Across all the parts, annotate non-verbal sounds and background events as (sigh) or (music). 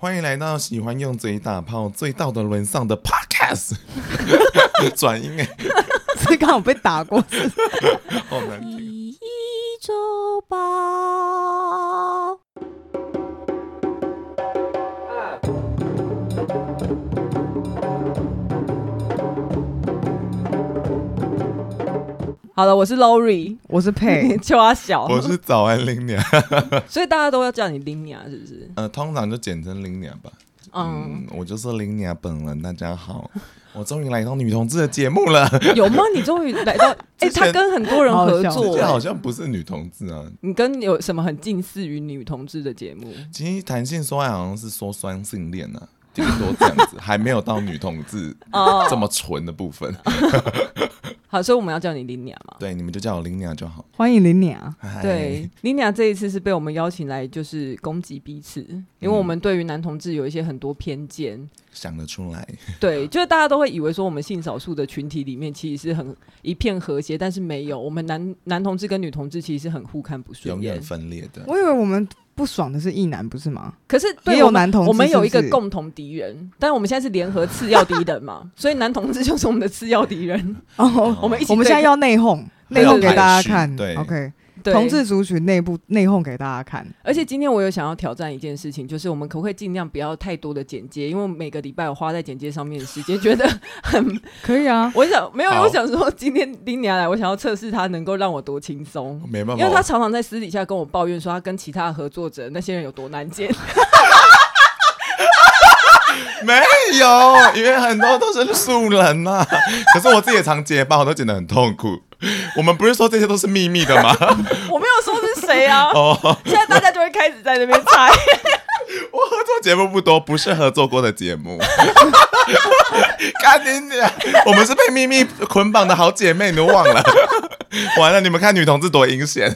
欢迎来到喜欢用嘴打炮、最道德沦丧的 Podcast。(laughs) 转音哎，这刚好被打过，(laughs) 好难听。一周报。好了，我是 Lori，我是佩，(laughs) 叫阿小，我是早安林娘，(laughs) 所以大家都要叫你林娘，是不是？呃，通常就简称林娘吧。嗯，嗯，我就是林娘本人。大家好，(laughs) 我终于来到女同志的节目了。有吗？你终于来到？哎、欸，他跟很多人合作，这好像不是女同志啊。你跟有什么很近似于女同志的节目？其实谈性说爱好像是说双性恋呢、啊，顶多这样子，还没有到女同志这么纯的部分。好，所以我们要叫你拎娘嘛？对，你们就叫我拎娘就好。欢迎拎娘。对，拎娘这一次是被我们邀请来，就是攻击彼此，因为我们对于男同志有一些很多偏见。想得出来。对，就是大家都会以为说我们性少数的群体里面其实是很一片和谐，但是没有，我们男男同志跟女同志其实是很互看不顺眼、永远分裂的。我以为我们。不爽的是异男，不是吗？可是对也有男同志是是？我们有一个共同敌人，但是我们现在是联合次要敌人嘛，(laughs) 所以男同志就是我们的次要敌人。哦，我们一起，我们现在要内讧，内讧给大家看。对，OK。同志族群内部内讧给大家看，而且今天我有想要挑战一件事情，就是我们可不可以尽量不要太多的剪接，因为每个礼拜我花在剪接上面的时间觉得很可以啊。(laughs) 我想没有，我想说今天丁娘来，我想要测试他能够让我多轻松，没办法，因为他常常在私底下跟我抱怨说他跟其他合作者那些人有多难剪。(laughs) 没有，因为很多都是素人呐、啊。可是我自己也常结巴，我都剪得很痛苦。(laughs) 我们不是说这些都是秘密的吗？(laughs) 我没有说是谁啊。(laughs) 哦，现在大家就会开始在那边猜。我合作节目不多，不是合作过的节目。赶紧点，我们是被秘密捆绑的好姐妹，你都忘了？完了，你们看女同志多阴险。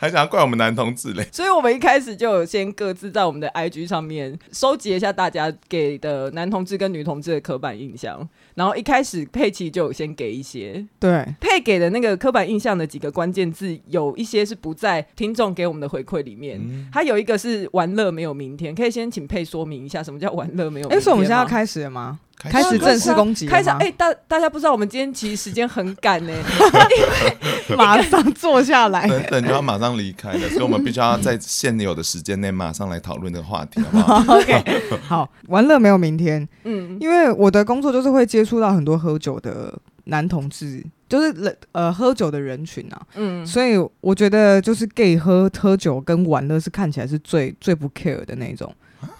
还想要怪我们男同志嘞，所以我们一开始就有先各自在我们的 IG 上面收集一下大家给的男同志跟女同志的刻板印象，然后一开始佩奇就有先给一些，对，佩给的那个刻板印象的几个关键字，有一些是不在听众给我们的回馈里面，嗯，有一个是玩乐没有明天，可以先请佩说明一下什么叫玩乐没有明天吗？哎，所以我们现在要开始了吗？开始正式攻击，开始哎、欸，大大家不知道我们今天其实时间很赶呢，因 (laughs) 为马上坐下来，等等就要马上离开了，(laughs) 所以我们必须要在现有的时间内马上来讨论这个话题，好不好？(laughs) OK，好，玩乐没有明天，嗯，因为我的工作就是会接触到很多喝酒的男同志，就是人呃喝酒的人群啊，嗯，所以我觉得就是 gay 喝喝酒跟玩乐是看起来是最最不 care 的那种。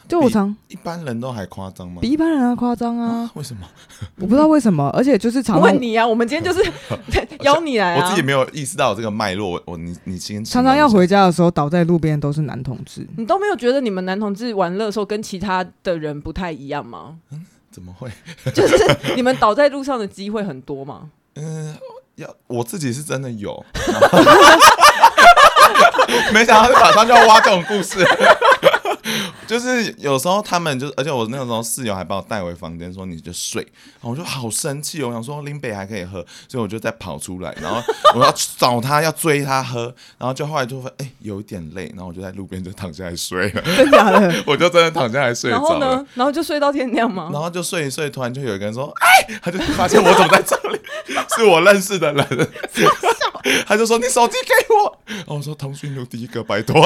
就我常一般人都还夸张吗？比一般人还夸张啊，啊？为什么？(laughs) 我不知道为什么，而且就是常问你啊，我们今天就是 (laughs) 邀你来啊。我自己没有意识到这个脉络，我你你先常常要回家的时候倒在路边都是男同志，你都没有觉得你们男同志玩乐的时候跟其他的人不太一样吗？嗯，怎么会？(laughs) 就是你们倒在路上的机会很多吗？嗯，要我自己是真的有，没想到马上就要挖这种故事。就是有时候他们就，而且我那个时候室友还把我带回房间说，你就睡，然后我就好生气，我想说林北还可以喝，所以我就再跑出来，然后我要找他要追他喝，然后就后来就会哎、欸、有一点累，然后我就在路边就躺下来睡了，(laughs) 真的，(laughs) 我就真的躺下来睡着了。然后呢，然后就睡到天亮吗？然后就睡一睡，突然就有一个人说哎，他就发现我怎么在这里，是我认识的人，(laughs) 他就说你手机给我，然后我说通讯录第一个拜托。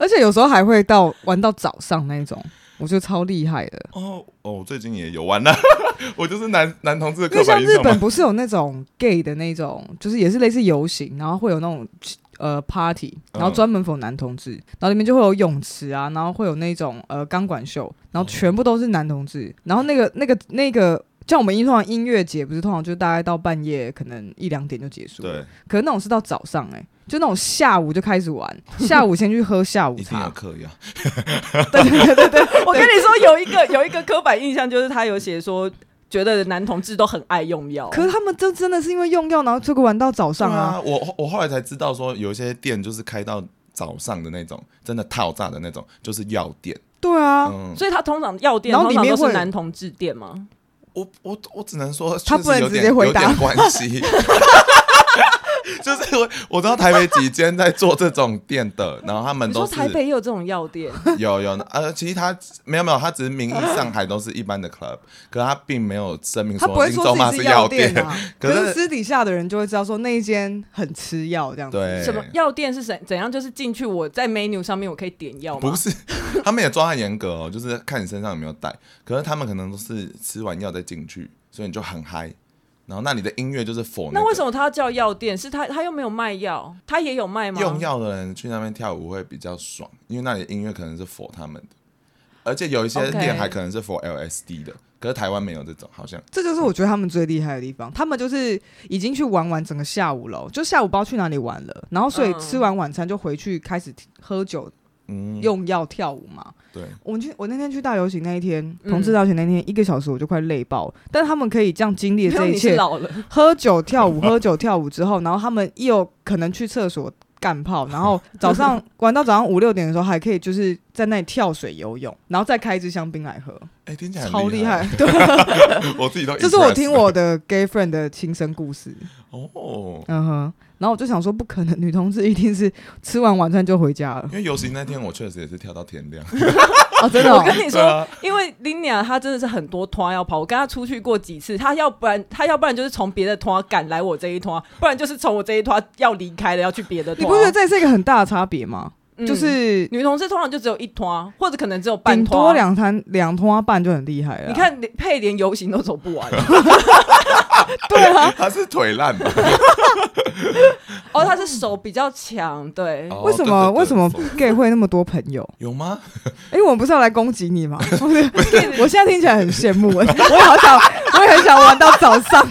而且有时候还会到玩到早上那种，我觉得超厉害的。哦哦，最近也有玩了，(laughs) 我就是男男同志的刻板印象。像日本不是有那种 gay 的那种，就是也是类似游行，然后会有那种呃 party，然后专门 for 男同志，然后里面就会有泳池啊，然后会有那种呃钢管秀，然后全部都是男同志，然后那个那个那个像我们通常音乐节不是通常就大概到半夜可能一两点就结束，对，可是那种是到早上哎、欸。就那种下午就开始玩，(laughs) 下午先去喝下午茶。一定要嗑药。对对对对对，(laughs) 我跟你说，有一个有一个刻板印象，就是他有写说，觉得男同志都很爱用药。可是他们真真的是因为用药，然后这个玩到早上啊。啊我我后来才知道说，有一些店就是开到早上的那种，真的套炸的那种，就是药店。对啊，嗯、所以他通常药店通常都是男同志店吗？我我我只能说，他不能直接回答关系。(laughs) (laughs) 就是我我知道台北几间在做这种店的，然后他们都是台北也有这种药店，(laughs) 有有呃，其实他没有没有，他只是名义 (laughs) 上还都是一般的 club，可是他并没有声明说他不会说自己是药店啊。可是，可是私底下的人就会知道说那一间很吃药这样子。对，什么药店是怎怎样？就是进去我在 menu 上面我可以点药吗？不是，他们也抓很严格哦，就是看你身上有没有带。可是他们可能都是吃完药再进去，所以你就很嗨。然后，那里的音乐就是 for 那，那为什么他要叫药店？是他他又没有卖药，他也有卖吗？用药的人去那边跳舞会比较爽，因为那里的音乐可能是 for 他们的，而且有一些店还可能是 for LSD 的，Okay. 可是台湾没有这种，好像这就是我觉得他们最厉害的地方，他们就是已经去玩完整个下午了，就下午不知道去哪里玩了，然后所以吃完晚餐就回去开始喝酒。嗯，用药跳舞嘛？对，我们去，我那天去大游行那一天，同志大游行那天，一个小时我就快累爆了。但他们可以这样经历这一切，(laughs) 喝酒跳舞，喝酒跳舞之后，然后他们又可能去厕所干炮，然后早上 (laughs) 玩到早上五六点的时候，还可以就是在那里跳水游泳，然后再开一支香槟来喝。哎、欸，听起来超厉害！(laughs) 对，(laughs) 我自己都，这是我听我的 gay friend 的亲身故事。哦，嗯哼。然后我就想说，不可能，女同志一定是吃完晚餐就回家了。因为游行那天，我确实也是跳到天亮。(laughs) 哦，真的、哦，我跟你说，啊、因为 Linia 她真的是很多团要跑，我跟她出去过几次，她要不然她要不然就是从别的团赶来我这一团，不然就是从我这一团要离开了要去别的摊。你不觉得这是一个很大的差别吗？嗯、就是女同事通常就只有一拖，或者可能只有半摊，多两摊两拖半就很厉害了。你看配连游行都走不完。(laughs) (laughs) 对啊，(laughs) 他是腿烂吧？哦，他是手比较强，对。哦、为什么为什么 gay 会那么多朋友？有吗？哎、欸，我们不是要来攻击你吗？我现在听起来很羡慕，我也好想，我也很想玩到早上。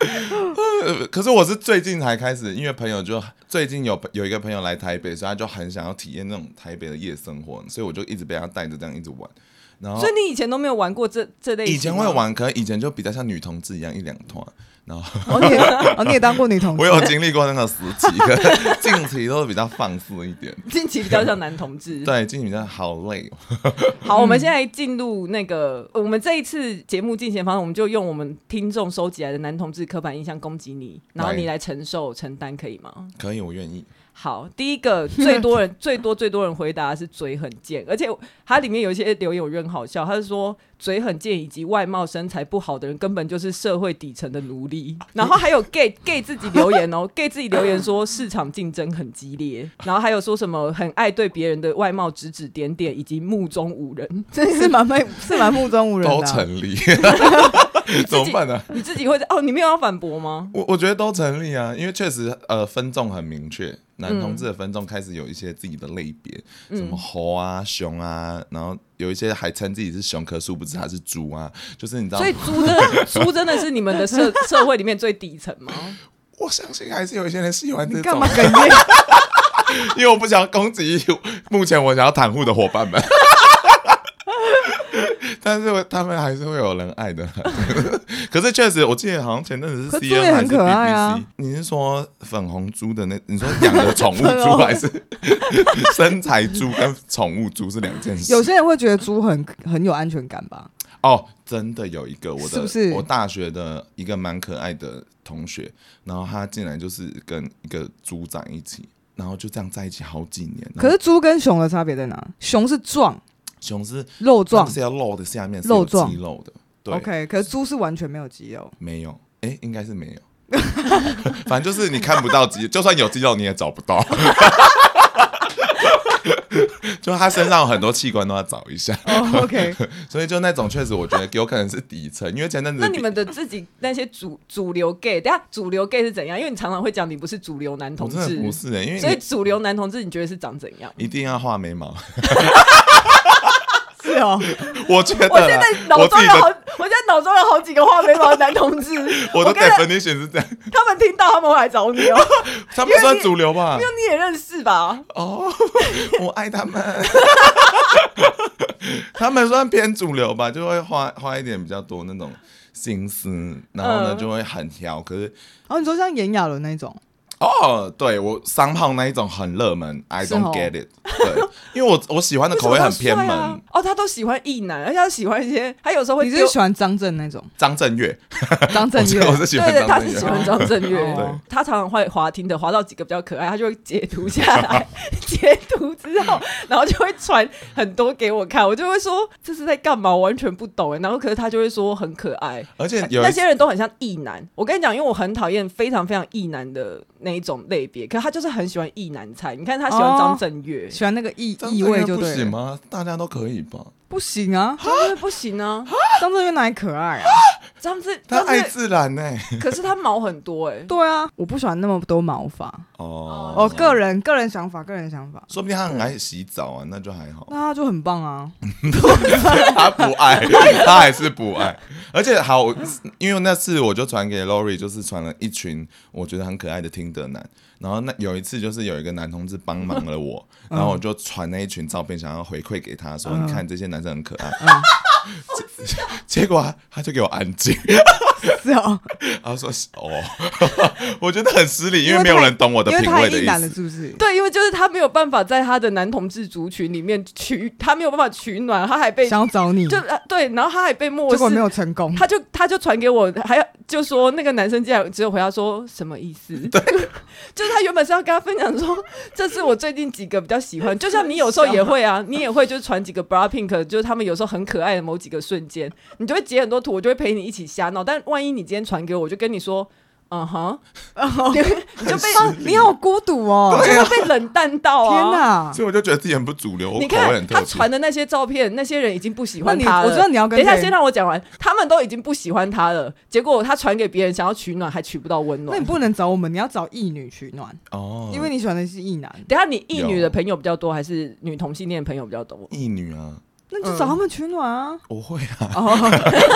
(laughs) 可是我是最近才开始，因为朋友就最近有有一个朋友来台北，所以他就很想要体验那种台北的夜生活，所以我就一直被他带着这样一直玩。然后，所以你以前都没有玩过这这类？以前会玩，可能以前就比较像女同志一样一两团。然后，哦，你也，哦，你也当过女同志？我有经历过那个时期，可近期都是比较放肆一点。(laughs) 近期比较像男同志。对，近期比较好累。(laughs) 好，我们现在进入那个，我们这一次节目进行方式，我们就用我们听众收集来的男同志刻板印象攻击你，然后你来承受承担，可以吗？可以，我愿意。好，第一个最多人 (laughs) 最多最多人回答的是嘴很贱，而且它里面有一些留言有很好笑，他是说嘴很贱以及外貌身材不好的人根本就是社会底层的奴隶。(laughs) 然后还有 gay gay 自己留言哦，(laughs) gay 自己留言说市场竞争很激烈，然后还有说什么很爱对别人的外貌指指点点，以及目中无人，真是蛮蛮是蛮目中无人的、啊，都成立。怎么办呢、啊？你自己会哦？你没有要反驳吗？我我觉得都成立啊，因为确实呃分众很明确。男同志的分众开始有一些自己的类别，嗯、什么猴啊、熊啊，然后有一些还称自己是熊，可殊不知他是猪啊，就是你知道吗？所以猪真的 (laughs) 猪真的是你们的社社会里面最底层吗？我相信还是有一些人喜欢这种。干嘛 (laughs) 哽咽？因为我不想攻击目前我想要袒护的伙伴们。但是他们还是会有人爱的，(laughs) 可是确实，我记得好像前阵子是 C N 还是 B B C，啊、你是说粉红猪的那？你说养的宠物猪 (laughs) 还是身材猪跟宠物猪是两件事？有些人会觉得猪很很有安全感吧？哦，真的有一个我的，是不是我大学的一个蛮可爱的同学，然后他竟然就是跟一个猪长一起，然后就这样在一起好几年。可是猪跟熊的差别在哪？熊是壮。熊是肉状，是要肉的下面是肉壮肌肉的，对。OK，可是猪是完全没有肌肉，没有，哎、欸，应该是没有，(laughs) 反正就是你看不到肌，就算有肌肉你也找不到，(laughs) 就他身上有很多器官都要找一下。Oh, OK，(laughs) 所以就那种确实我觉得有可能是底层，因为前阵子那你们的自己那些主主流 gay，等下主流 gay 是怎样？因为你常常会讲你不是主流男同志，不是、欸，因为所以主流男同志你觉得是长怎样？一定要画眉毛。是哦，(laughs) 我觉得我现在脑中有好，我现在脑中有好几个画眉毛的男同志，(laughs) 我的 definition 是这样。他们听到他们会来找你哦，(laughs) 他们算主流吧？因为你也认识吧？哦，我爱他们，他们算偏主流吧，就会花花一点比较多那种心思，然后呢就会很挑。可是，哦，你说像炎亚纶那种。哦，对我三胖那一种很热门，I don't 哦 get it。对，(laughs) 因为我我喜欢的口味很偏门。哦，他都喜欢异男，而且他喜欢一些，他有时候会丢你是喜欢张震那种？张震岳，(laughs) 张震岳我是我是喜欢对对，他。是喜欢张震岳 (laughs) 对，他常常会滑听的，滑到几个比较可爱，他就会截图下来，截图之后，然后就会传很多给我看，我就会说这是在干嘛，我完全不懂哎，然后可是他就会说很可爱，而且有那些人都很像异男。我跟你讲，因为我很讨厌非常非常异男的那一种类别，可是他就是很喜欢意男菜。你看他喜欢张震岳，喜欢那个异张震岳异味就对。不行吗？大家都可以吧？不行啊，张震岳不行啊，张震岳哪里可爱啊？张震他爱自然呢。(laughs) 可是他毛很多哎。对啊，我不喜欢那么多毛发。哦哦，个人个人想法，个人想法。说不定他很爱洗澡啊，那就还好。那他就很棒啊！(laughs) 他不爱，(laughs) 他还是不爱。而且好，我因为那次我就传给 Lori，就是传了一群我觉得很可爱的听德男。然后那有一次就是有一个男同志帮忙了我，(laughs) 嗯。然后我就传那一群照片，想要回馈给他说：“嗯。你看这些男生很可爱。(laughs) 嗯 (laughs) 结果他他就给我安静，是哦，(laughs) 他说：“哦，(laughs) 我觉得很失礼，因为没有人懂我的因为品味的意思。是不是？对，因为就是他没有办法在他的男同志族群里面取，他没有办法取暖，他还被想要找你，就、呃、对，然后他还被漠结果没，有成功。他就他就传给我，还要就说那个男生竟然只有回答说什么意思？对，(laughs) 就是他原本是要跟他分享说，这是我最近几个比较喜欢，就像你有时候也会啊，你也会就是传几个 BLACKPINK，就是他们有时候很可爱的某几个瞬间，你就会截很多图，我就会陪你一起瞎闹。但万一你今天传给我，我就跟你说，嗯哼，你就被啊你好孤独哦！就会被冷淡到啊！天哪！所以我就觉得自己很不主流，你看他。传的那些照片，那些人已经不喜欢他了。我知道你要跟等一下，先让我讲完。他们都已经不喜欢他了，结果他传给别人，想要取暖，还取不到温暖那你。不能找我们，你要找异女取暖，哦，因为你喜欢的是异男，等下，你异女的朋友比较多，还是女同性恋的朋友比较多？异女啊，那你就找他们取暖啊。我会啊，哦，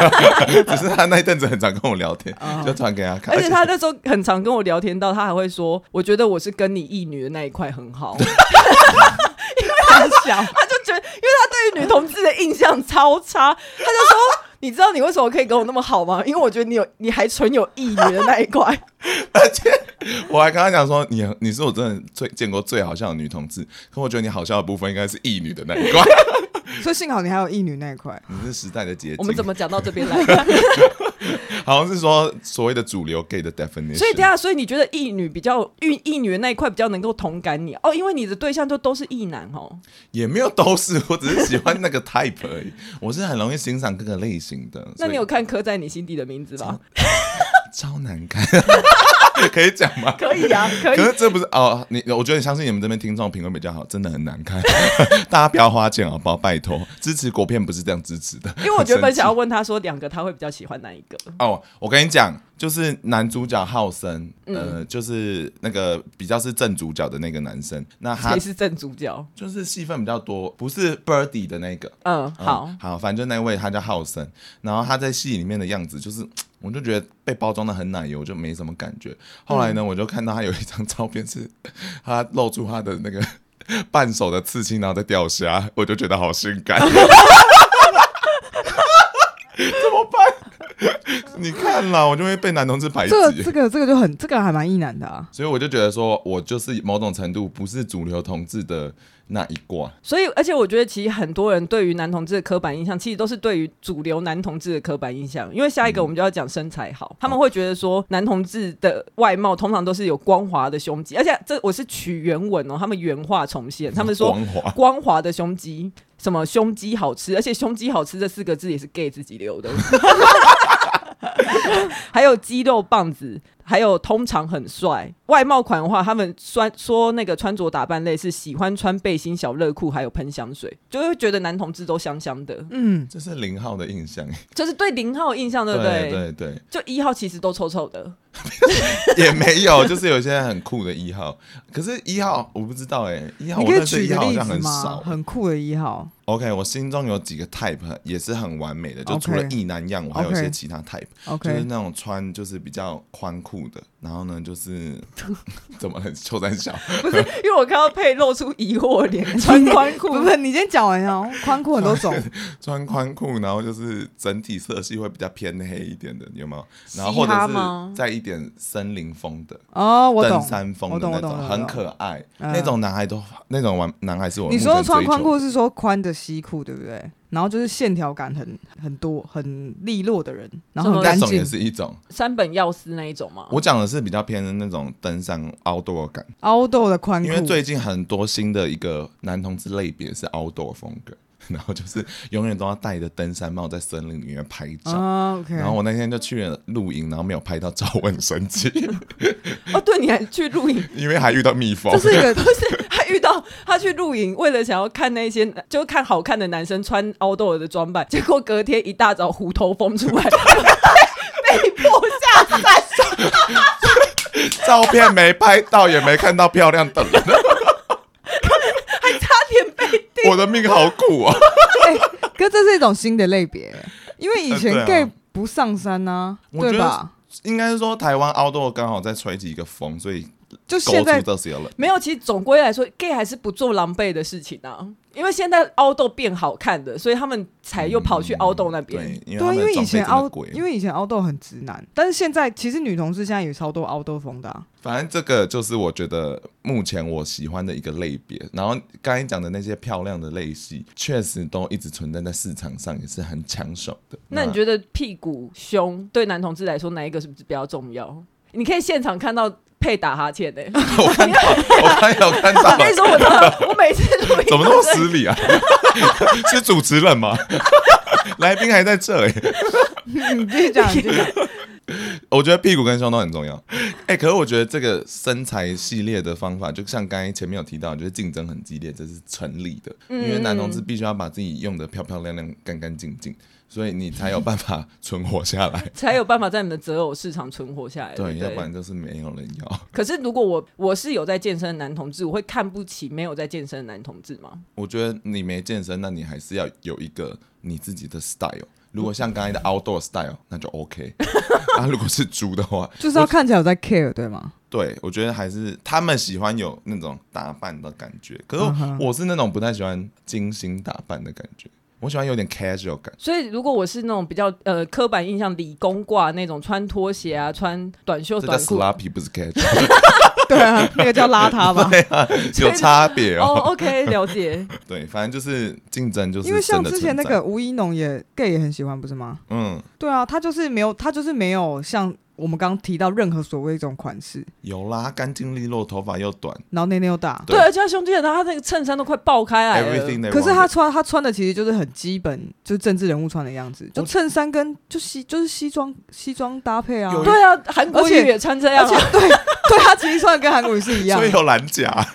(laughs) 只是他那一阵子很常跟我聊天，哦就传给他看。而且他那时候很常跟我聊天到，他还会说：“我觉得我是跟你异女的那一块很好。(laughs) ”因为很小，他就觉得，因为他对于女同志的印象超差，他就说：“你知道你为什么可以跟我那么好吗？因为我觉得你有，你还存有异女的那一块。(laughs) 而且我还跟他讲说，你你是我真的最见过最好笑的女同志，可我觉得你好笑的部分应该是异女的那一块，所以幸好你还有异女那一块。你是时代的结晶。我们怎么讲到这边来？(laughs) 好像是说所谓的主流 gay 的 definition？所以等一下，所以你觉得异女比较异异女的那一块比较能够同感你哦？因为你的对象就都是异男哦。也没有都是，我只是喜欢那个 type 而已。我是很容易欣赏各个类型的。那你有看刻在你心底的名字吗？超 (laughs) 难看，(laughs) 可以讲吗？可以啊，可以可。是这不是哦，你我觉得相信你们这边听众品味比较好，真的很难看，(laughs) 大家不要花钱好不好？拜托，支持国片不是这样支持的。因为我觉得本想要问他说，两个他会比较喜欢哪一个？哦，我跟你讲，就是男主角浩森，嗯呃，就是那个比较是正主角的那个男生，那他谁是正主角？就是戏份比较多，不是 Birdy 的那个。嗯，好嗯，好，反正那位他叫浩森，然后他在戏里面的样子就是，我就觉得被包装的很奶油，就没什么感觉。后来呢，嗯我就看到他有一张照片是他露出他的那个 (laughs) 半手的刺青，然后在钓虾，我就觉得好性感。(laughs) 怎么办？你看啦，我就会被男同志排挤。这个这个这个就很，这个还蛮异男的啊。所以我就觉得说，我就是某种程度不是主流同志的那一挂。所以，而且我觉得其实很多人对于男同志的刻板印象，其实都是对于主流男同志的刻板印象。因为下一个我们就要讲身材好，他们会觉得说男同志的外貌通常都是有光滑的胸肌，而且这我是取原文哦，他们原话重现，他们说光滑光滑的胸肌，什么胸肌好吃，而且胸肌好吃这四个字也是 gay 自己留的。(laughs) (laughs) 还有肌肉棒子，还有通常很帅。外貌款的话，他们说说那个穿着打扮类是喜欢穿背心、小热裤，还有喷香水，就会觉得男同志都香香的。嗯，这是零号的印象，就是对零号的印象，对不对？对对就一号其实都臭臭的。对，(laughs) 也没有，就是有些很酷的一号，可是一号我不知道哎、一号我认识举一号好像很子吗少？。很酷的一号，OK，我心中有几个 type 也是很完美的，就除了异男样，我还有一些其他 type，OK，就是那种穿就是比较宽裤，的，然后呢就是 (laughs) 怎么很秋山小，(laughs) 不是因为我看到佩露出疑惑脸，穿宽裤，(laughs) 不是你先讲完哦，宽裤很多种，穿宽裤，然后就是整体色系会比较偏黑一点的，有没有？然后或者是带一点森林风的哦，我懂，登山风的那种，很可爱，那种男孩都那种玩男孩是我。你说穿宽裤是说宽的西裤对不对？然后就是线条感很很多、很利落的人，然后很干净。那种也是一种山本耀司那一种吗？我讲的是比较偏的那种登山 outdoor 感，outdoor 的宽裤。因为最近很多新的一个男同志类别是 outdoor 风格。然后就是永远都要戴着登山帽在森林里面拍照。Oh, okay. 然后我那天就去了露营，然后没有拍到照，我很生气。(laughs) 哦，对，你还去露营，因为还遇到蜜蜂。这是一个，不是还遇到他去露营，为了想要看那些，就看好看的男生穿 outdoor 的装扮，结果隔天一大早虎头蜂出来，(laughs) 被迫下山。(laughs) 照片没拍到，也没看到漂亮的人。我的命好苦啊！(laughs) 哎，哥，这是一种新的类别，因为以前 gay 不上山呢，对吧？应该是说台湾 outdoor 刚好在吹起一个风，所以就现在没有。其实总归来说，gay 还是不做狼狈的事情啊。因为现在凹豆变好看的，所以他们才又跑去凹豆那边。对，因为以前凹，因为以前凹豆很直男，但是现在其实女同志现在也超多凹豆风的。反正这个就是我觉得目前我喜欢的一个类别。然后刚才讲的那些漂亮的类系，确实都一直存在在市场上，也是很抢手的。那你觉得屁股、胸对男同志来说哪一个是不是比较重要？你可以现场看到。配打哈欠的，(laughs) 我看到，我看有看到。(laughs) 我跟你说，我我每次录音怎么那么失礼啊？(laughs) 是主持人吗？来宾还在这里。你继续讲，继续讲。我觉得屁股跟胸都很重要。哎，可是我觉得这个身材系列的方法，就像刚才前面有提到，就是竞争很激烈，这是成立的。因为男同志必须要把自己用的漂漂亮亮、干干净净。所以你才有办法存活下来，(laughs) 才有办法在你们的择偶市场存活下来。对，要不然就是没有人要。可是如果我我是有在健身的男同志，我会看不起没有在健身的男同志吗？我觉得你没健身，那你还是要有一个你自己的 style。如果像刚才的 outdoor style，那就 OK。(laughs) 那如果是猪的话，(laughs) 就是要看起来有在 care，对吗？对，我觉得还是他们喜欢有那种打扮的感觉。可是我是那种不太喜欢精心打扮的感觉。我喜欢有点 casual 感，所以如果我是那种比较呃刻板印象理工挂那种穿拖鞋啊，(laughs) 穿短袖短裤，sloppy 不是 casual，(laughs) 对啊，那个叫邋遢吧？(laughs) 对啊，有差别哦。Oh, OK，了解。对，反正就是竞争，就是因为像之前那个吴一农也 gay 也很喜欢，不是吗？嗯，对啊，他就是没有，他就是没有像。我们刚刚提到任何所谓一种款式，有啦，干净利落，头发又短，然后内内又大，对，而且他胸肌很大，他那个衬衫都快爆开来了。可是他穿他穿的其实就是很基本，就是政治人物穿的样子，就衬衫跟就西就是西装西装搭配啊。对啊，韩国瑜也穿这样，对，(laughs) 对他其实穿的跟韩国瑜是一样，所以有蓝甲。(laughs)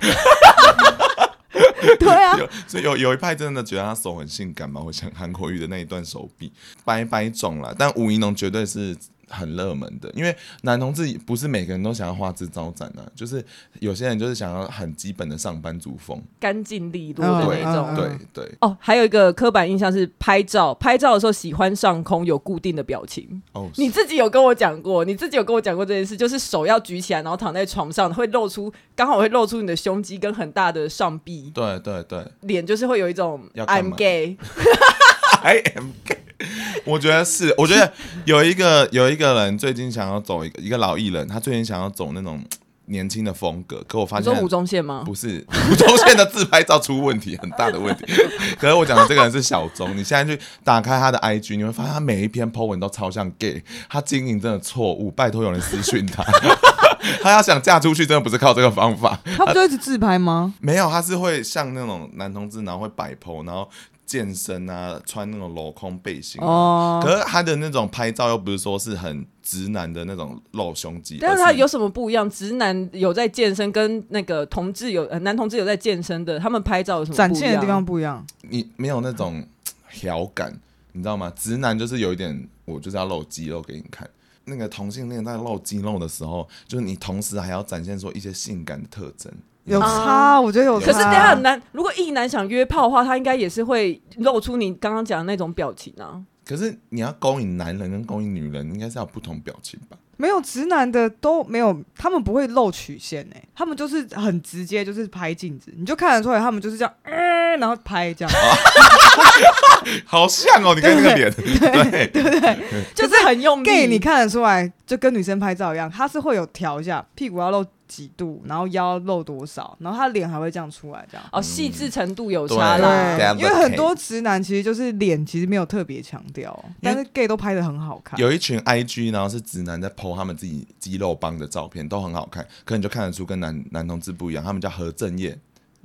对啊，(laughs) 所以有有一派真的觉得他手很性感嘛，会像韩国瑜的那一段手臂，白白种了，但吴怡农绝对是。很热门的，因为男同志不是每个人都想要花枝招展啊，就是有些人就是想要很基本的上班族风，干净利落的那种。对对。哦，还有一个刻板印象是拍照，拍照的时候喜欢上空有固定的表情。哦，你自己有跟我讲过，你自己有跟我讲过这件事，就是手要举起来，然后躺在床上会露出，刚好会露出你的胸肌跟很大的上臂。对对对。脸就是会有一种 I'm gay，I (laughs) am gay。(laughs) 我觉得是，我觉得有一个有一个人最近想要走一个一个老艺人，他最近想要走那种年轻的风格，可我发现，你说吴宗宪吗？不是，吴宗宪的自拍照出问题，很大的问题。(laughs) 可是我讲的这个人是小钟，你现在去打开他的 IG，你会发现他每一篇 po 文都超像 gay，他经营真的错误，拜托有人私讯他，(laughs) 他要想嫁出去，真的不是靠这个方法。他不就一直自拍吗？没有，他是会像那种男同志，然后会摆 po，然后。健身啊，穿那种镂空背心，哦，可是他的那种拍照又不是说是很直男的那种露胸肌，但是他有什么不一样？直男有在健身，跟那个同志有男同志有在健身的，他们拍照有什么展现的地方不一样？你没有那种调感，你知道吗？直男就是有一点，我就是要露肌肉给你看。那个同性恋在露肌肉的时候，就是你同时还要展现出一些性感的特征。有差，嗯、我觉得有差。可是等下很难，如果一男想约炮的话，他应该也是会露出你刚刚讲的那种表情啊。可是你要勾引男人跟勾引女人，应该是要不同表情吧？没有直男的都没有，他们不会露曲线哎、欸，他们就是很直接，就是拍镜子，你就看得出来，他们就是这样，呃、然后拍这样，(laughs) 好像哦，你看那个脸，对对不对？就是很用力。gay 你看得出来，就跟女生拍照一样，他是会有调一下，屁股要露。几度，然后腰露多少，然后他脸还会这样出来，这样哦，细致程度有差啦。对，因为很多直男其实就是脸其实没有特别强调，但是 gay 都拍的很好看。有一群 IG，然后是直男在 po 他们自己肌肉棒的照片，都很好看，可你就看得出跟男男同志不一样，他们叫何正业。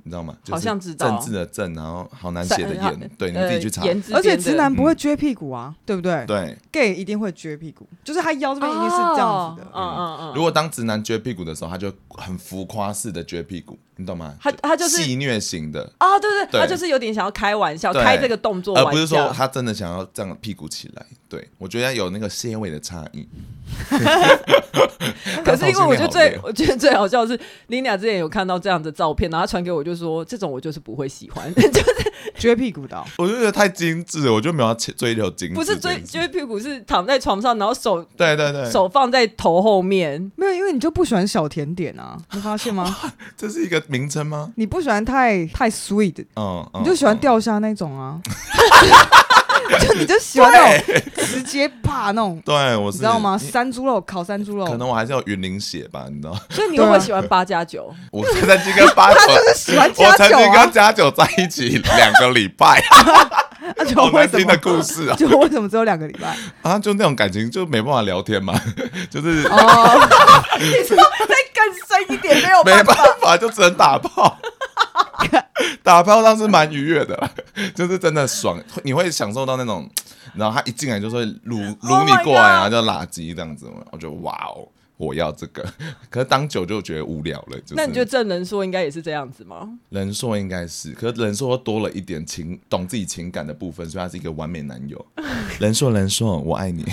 你知道吗？好像知道政治的政，然后好难写的言，对，你自己去查。而且直男不会撅屁股啊，对不对？对，gay 一定会撅屁股，就是他腰这边一定是这样子的。嗯嗯嗯。如果当直男撅屁股的时候，他就很浮夸式的撅屁股，你懂吗？他他就是戏虐型的啊，对对，他就是有点想要开玩笑，开这个动作，而不是说他真的想要这样屁股起来。对，我觉得有那个些微的差异。(laughs) 可是因为我觉得最我觉得最好笑的是，Lina 之前有看到这样的照片，然后传给我，就说这种我就是不会喜欢，(laughs) 就是撅屁股的。我就觉得太精致了，我就没有追求精致。不是追撅屁股，是躺在床上，然后手对对对，手放在头后面。没有，因为你就不喜欢小甜点啊，你发现吗？(laughs) 这是一个名称吗？你不喜欢太太 sweet，嗯，你就喜欢掉下那种啊。(laughs) (laughs) 就你就喜欢那种直接啪那种，对我知道吗？山猪肉烤山猪肉，可能我还是要云林血吧，你知道？所以你会不会喜欢八加九？(laughs) 我曾经跟八九，(laughs) 就是喜欢加九，我曾经跟加九在一起两个礼拜，好难听的故事啊！就为什么只有两个礼拜啊？就那种感情就没办法聊天嘛，就是哦，你说再更深一点没有？没办法，就只能打炮。(laughs) 打炮倒是蛮愉悦的，(laughs) 就是真的爽，你会享受到那种，然后他一进来就说撸撸你过来啊，就垃圾这样子，我觉得哇哦，我要这个。(laughs) 可是当久就觉得无聊了。就是、那你觉得郑人硕应该也是这样子吗？人硕应该是，可是人硕多了一点情，懂自己情感的部分，所以他是一个完美男友。人硕人硕，我爱你。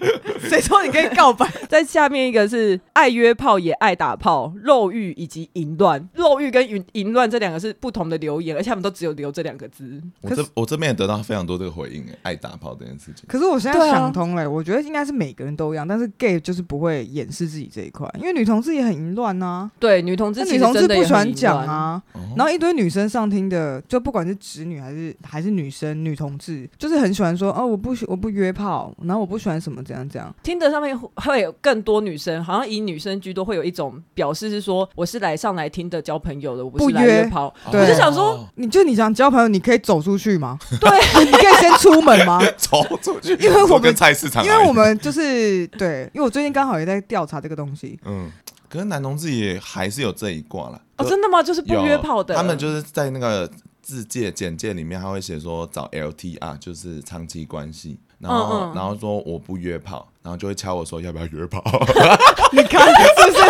(laughs) 谁说你可以告白？(laughs) 在下面一个是爱约炮也爱打炮，肉欲以及淫乱。肉欲跟淫淫乱这两个是不同的留言，而且他们都只有留这两个字。我这我这边也得到非常多这个回应，爱打炮这件事情。可是我现在想通了，我觉得应该是每个人都一样，但是 gay 就是不会掩饰自己这一块，因为女同志也很淫乱啊。对，女同志女同志不喜欢讲啊，然后一堆女生上听的，就不管是直女还是还是女生女同志，就是很喜欢说哦，我不我不约炮，然后我不喜欢什么怎样怎样。听的上面会有更多女生，好像以女生居多，会有一种表示是说，我是来上来听的交朋友的，我不是来约炮。对，我就想说，你就你想交朋友，你可以走出去吗？对，(laughs) 你可以先出门吗？(laughs) 走出去，因为我们跟菜市场，因为我们就是对，因为我最近刚好也在调查这个东西。嗯，可是男同志也还是有这一挂啦。哦，真的吗？就是不约炮的，他们就是在那个自介简介里面，他会写说找 LTR，就是长期关系。然后，嗯嗯然后说我不约炮，然后就会敲我说要不要约炮？(laughs) 你看是不是？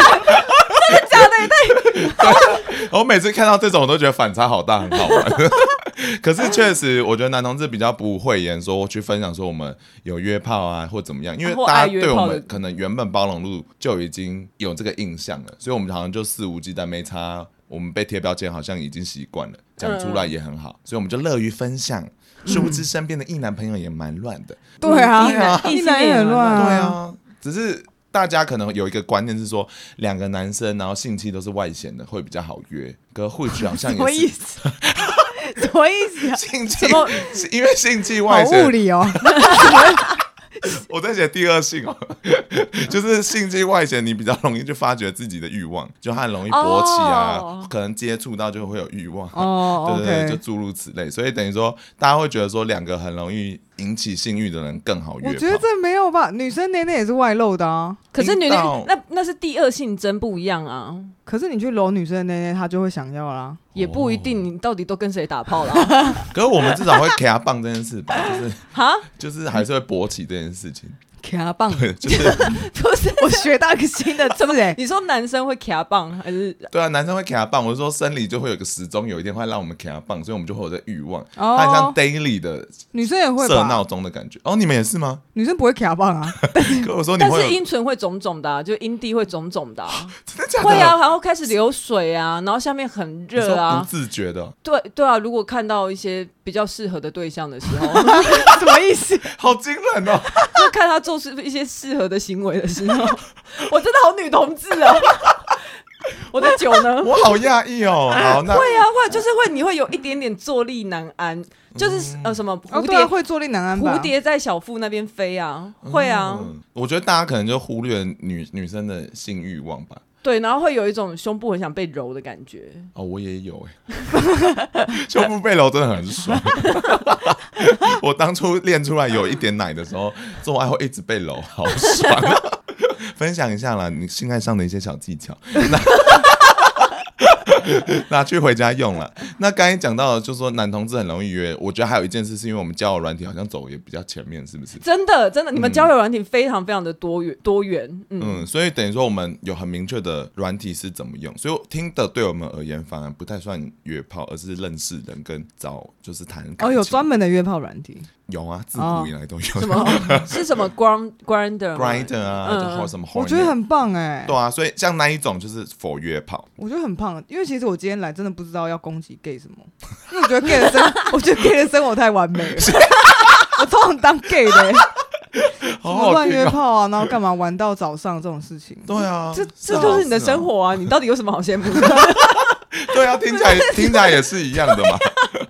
真的假的？对。我每次看到这种，我都觉得反差好大，很好玩。(laughs) 可是确实，我觉得男同志比较不会言说去分享说我们有约炮啊，或怎么样，因为大家对我们可能原本包容度就已经有这个印象了，所以我们好像就肆无忌惮，没差。我们被贴标签好像已经习惯了，讲出来也很好，所以我们就乐于分享。殊不知身边的异男朋友也蛮乱的，对啊，异男也很乱，对啊。只是大家可能有一个观念是说，两个男生然后性器都是外显的会比较好约，可或许好像 (laughs) 也是。什么意思？(laughs) 什么意思啊？性器，因为性器外显。物理哦。(laughs) (laughs) 我在写第二性哦，(laughs) 就是性器外显，你比较容易就发觉自己的欲望，就很容易勃起啊，oh. 可能接触到就会有欲望，oh. 对对对，就诸如此类，所以等于说大家会觉得说两个很容易引起性欲的人更好约。我觉得这没有吧，女生内内也是外露的啊，可是女的那那是第二性征不一样啊。可是你去搂女生的内内，她就会想要啦，也不一定。你到底都跟谁打炮了？(laughs) 可是我们至少会给她棒这件事吧，就是哈，就是还是会勃起这件事情。卡棒，就是 (laughs) 不是我学到一个新的 (laughs) 词哎，你说男生会卡棒还是？对啊，男生会卡棒。我是说生理就会有个时钟，有一天会让我们卡棒，所以我们就会有这欲望。它很像 daily 的，女生也会设闹钟的感觉。哦，你们也是吗？女生不会卡棒啊。(laughs) 可我说，但是阴唇会肿肿的，就阴蒂会肿肿的。真的假的？会啊，然后开始流水啊，然后下面很热啊，不自觉的。对对啊，如果看到一些比较适合的对象的时候，什么意思？好惊人哦！就看他做。出一些适合的行为的时候，(laughs) 我真的好女同志啊！(laughs) 我的酒呢？(laughs) 我好讶异哦。好，那会啊，会就是会，你会有一点点坐立难安，就是呃什么蝴蝶、会坐立难安，蝴蝶在小腹那边飞啊，会啊、嗯。我觉得大家可能就忽略女女生的性欲望吧。对，然后会有一种胸部很想被揉的感觉。哦，我也有哎，(laughs) 胸部被揉真的很爽。(laughs) 我当初练出来有一点奶的时候，做爱会一直被揉，好爽啊！(laughs) 分享一下啦，你性爱上的一些小技巧。(laughs) 拿去回家用了。那刚才讲到的，就是说男同志很容易约。我觉得还有一件事，是因为我们交友软体好像走也比较前面，是不是？真的，真的，你们交友软体非常非常的多元多元。嗯，嗯，所以等于说我们有很明确的软体是怎么用，所以听的对我们而言反而不太算约炮，而是认识人跟找就是谈。哦，有专门的约炮软体。有啊，自古以来都有。什么？(laughs) 是什么 grind grinder grinder 啊，或什么？我觉得很棒哎。对啊，所以像那一种就是 for 约炮。我觉得很棒，因为其实我今天来真的不知道要攻击 gay 什么，因为我觉得 gay 的生，(laughs) 我觉得 gay 的生活太完美了。(laughs) 我超想当 gay 的，乱约炮啊，然后干嘛玩到早上这种事情。对啊，这这就是你的生活啊！你到底有什么好羡慕的？(laughs) 对啊，听起来听起来也是一样的嘛。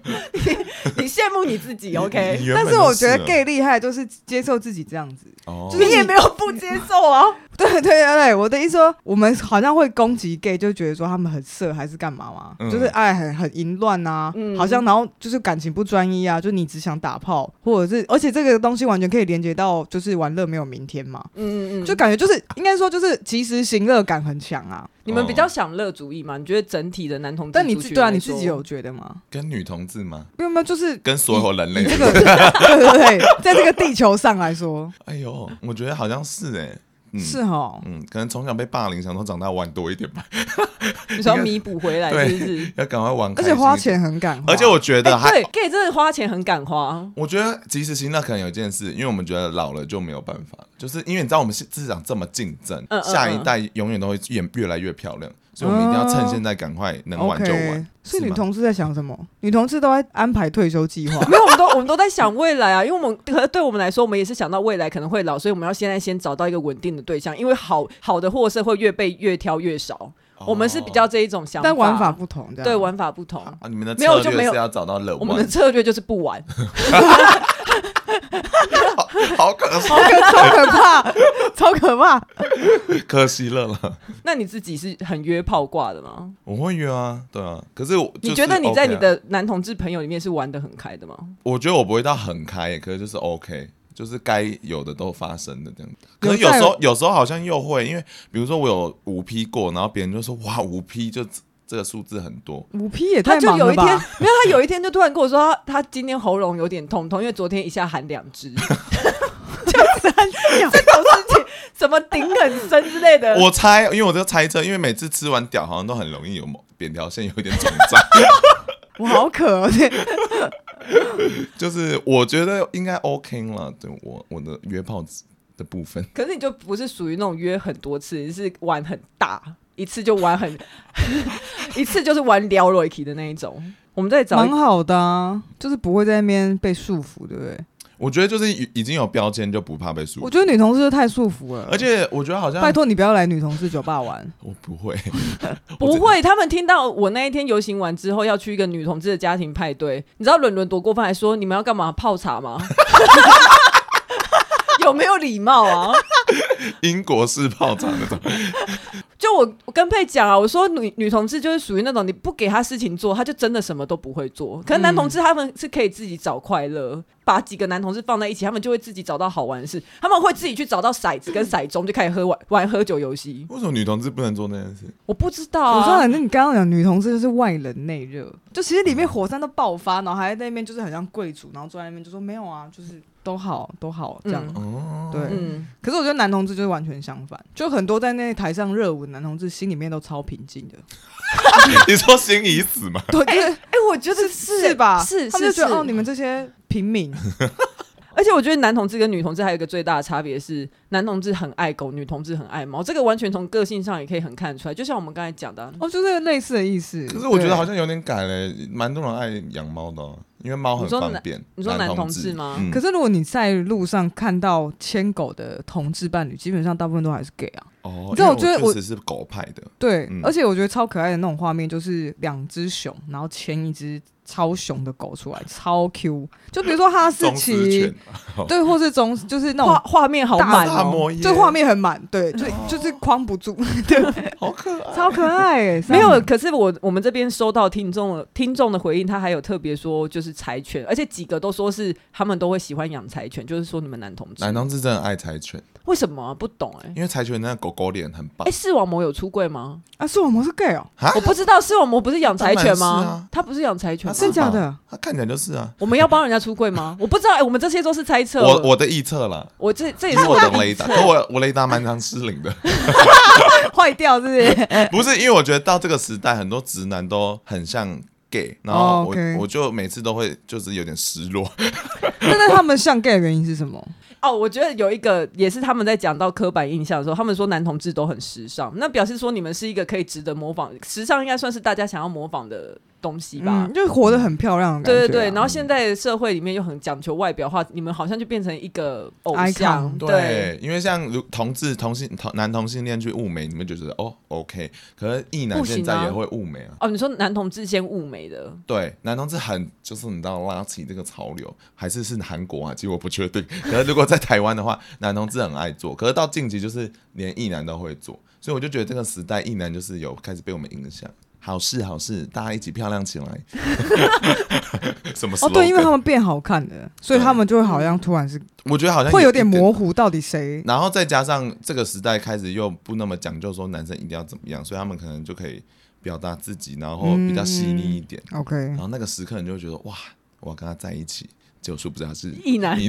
(laughs) 你羡慕你自己，(laughs) OK？但是我觉得 gay 厉害，就是接受自己这样子。哦，你也没有不接受啊。对对对对，我的意思说，我们好像会攻击 gay，就觉得说他们很色还是干嘛嘛？嗯、就是爱很很淫乱啊，嗯、好像然后就是感情不专一啊，就你只想打炮，或者是而且这个东西完全可以连接到就是玩乐没有明天嘛。嗯嗯嗯，就感觉就是应该说就是及时行乐感很强啊。你们比较享乐主义吗？你觉得整体的男同志？但你自对啊，你自己有觉得吗？跟女同志吗？没有没有，就是跟所有人类。这个 (laughs) 对对对，在这个地球上来说，哎呦，我觉得好像是哎。是哦，嗯，可能从小被霸凌，想说长大玩多一点吧，(laughs) 要弥补回来，是不是？要赶快玩，而且花钱很敢花，而且我觉得还对，gay 真的花钱很敢花。我觉得及时行乐可能有一件事，因为我们觉得老了就没有办法，就是因为你知道我们市场这么竞争，下一代永远都会越越来越漂亮。所以我们一定要趁现在赶快能玩就玩。Uh, 以女同志在想什么？女同志都在安排退休计划。(laughs) 没有，我们都我们都在想未来啊，因为我们对对我们来说，我们也是想到未来可能会老，所以我们要现在先找到一个稳定的对象，因为好好的货色会越被越挑越少。Oh. 我们是比较这一种想法，但玩法不同，对，玩法不同。啊，你们的策略是要找到乐，我们的策略就是不玩。(laughs) (laughs) (laughs) 好可好可超可怕，(laughs) 超可怕，可惜了了。那你自己是很约炮挂的吗？我会约啊，对啊。可是你觉得你在你的男同志朋友里面是玩的很开的吗？我觉得我不会到很开，可是就是 OK，就是该有的都发生的这样。可是有时候有时候好像又会，因为比如说我有五批过，然后别人就说哇五批就。这个数字很多，五批也太忙了吧？他就有一天，没有，他有一天就突然跟我说他，他今天喉咙有点痛痛，因为昨天一下喊两只，(laughs) 就三秒这种事情，什么顶很深之类的。我猜，因为我在猜测，因为每次吃完屌好像都很容易有扁条线有一点肿胀。(laughs) 我好渴，(laughs) 就是我觉得应该 OK 了。对我我的约炮的部分，可是你就不是属于那种约很多次，你是玩很大。一次就玩很，(laughs) 一次就是玩撩瑞奇的那一种。我们在找蛮好的啊，就是不会在那边被束缚，对不对？我觉得就是已经有标签，就不怕被束缚。我觉得女同志太束缚了，而且我觉得好像拜托你不要来女同事酒吧玩。我不会，(laughs) 不会。他们听到我那一天游行完之后要去一个女同志的家庭派对，你知道伦伦多过分，还说你们要干嘛泡茶吗？(laughs) 有没有礼貌啊？英国式泡茶那种。就我我跟佩讲啊，我说女女同志就是属于那种你不给她事情做，她就真的什么都不会做。可是男同志他们是可以自己找快乐，嗯、把几个男同志放在一起，他们就会自己找到好玩的事。他们会自己去找到骰子跟骰盅，就开始喝玩玩喝酒游戏。为什么女同志不能做那件事？我不知道、啊。我说，反正你刚刚讲女同志就是外冷内热，就其实里面火山都爆发，然后还在那边就是很像贵族，然后坐在那边就说没有啊，就是。都好，都好，这样，嗯、对。嗯、可是我觉得男同志就是完全相反，就很多在那台上热舞的男同志心里面都超平静的。(laughs) 你说心已死吗？(laughs) 对，哎、欸欸，我觉得是是吧？是，他们就觉得哦，你们这些平民。(laughs) 而且我觉得男同志跟女同志还有一个最大的差别是，男同志很爱狗，女同志很爱猫。这个完全从个性上也可以很看得出来。就像我们刚才讲的，哦，就是类似的意思。可是我觉得好像有点改了，蛮多人爱养猫的。因为猫很方便。你说男同志吗？嗯、可是如果你在路上看到牵狗的同志伴侣，基本上大部分都还是 gay 啊。哦，你知道我觉得我是狗派的。对，嗯、而且我觉得超可爱的那种画面，就是两只熊，然后牵一只超熊的狗出来，超 Q。就比如说哈士奇，对，或是中，就是那种画面好满哦，这画面很满，对，就就是框不住，(laughs) 对，好可爱，超可爱。(laughs) 没有，可是我我们这边收到听众听众的回应，他还有特别说，就是柴犬，而且几个都说是他们都会喜欢养柴犬，就是说你们男同志，男同志真的爱柴犬。为什么、啊、不懂哎、欸？因为柴犬那个狗狗脸很棒。哎、欸，视网膜有出柜吗？啊，视网膜是 gay 哦、喔，我不知道视网膜不是养柴犬吗？啊、他不是养柴犬，真的假的？他看起来就是啊。我们要帮人家出柜吗？(laughs) 我不知道，哎、欸，我们这些都是猜测。我我的预测了，我这这也是我的雷达，可我我雷达蛮常失灵的，(laughs) 坏掉是不是？(laughs) 不是，因为我觉得到这个时代，很多直男都很像 gay，然后我、oh, okay. 我就每次都会就是有点失落。那 (laughs) 那他们像 gay 的原因是什么？哦，我觉得有一个也是他们在讲到刻板印象的时候，他们说男同志都很时尚，那表示说你们是一个可以值得模仿，时尚应该算是大家想要模仿的东西吧，嗯、就活得很漂亮的感觉、啊。对对对，然后现在社会里面又很讲求外表的话，你们好像就变成一个偶像。Icon, 对，对因为像如同志同性同男同性恋去物美，你们就觉得哦 OK，可是异男现在也会物美啊。哦，你说男同志先物美的？对，男同志很就是你知道拉起这个潮流，还是是韩国啊？其实我不确定。可是如果在台湾的话，(laughs) 男同志很爱做，可是到近期就是连异男都会做，所以我就觉得这个时代异男就是有开始被我们影响。好事好事，大家一起漂亮起来。(laughs) 什么？哦，对，因为他们变好看了，所以他们就会好像突然是，我觉得好像会有点模糊，到底谁？然后再加上这个时代开始又不那么讲究说男生一定要怎么样，所以他们可能就可以表达自己，然后比较细腻一点。OK，然后那个时刻你就会觉得哇，我要跟他在一起，结果殊不知他是异男。(laughs)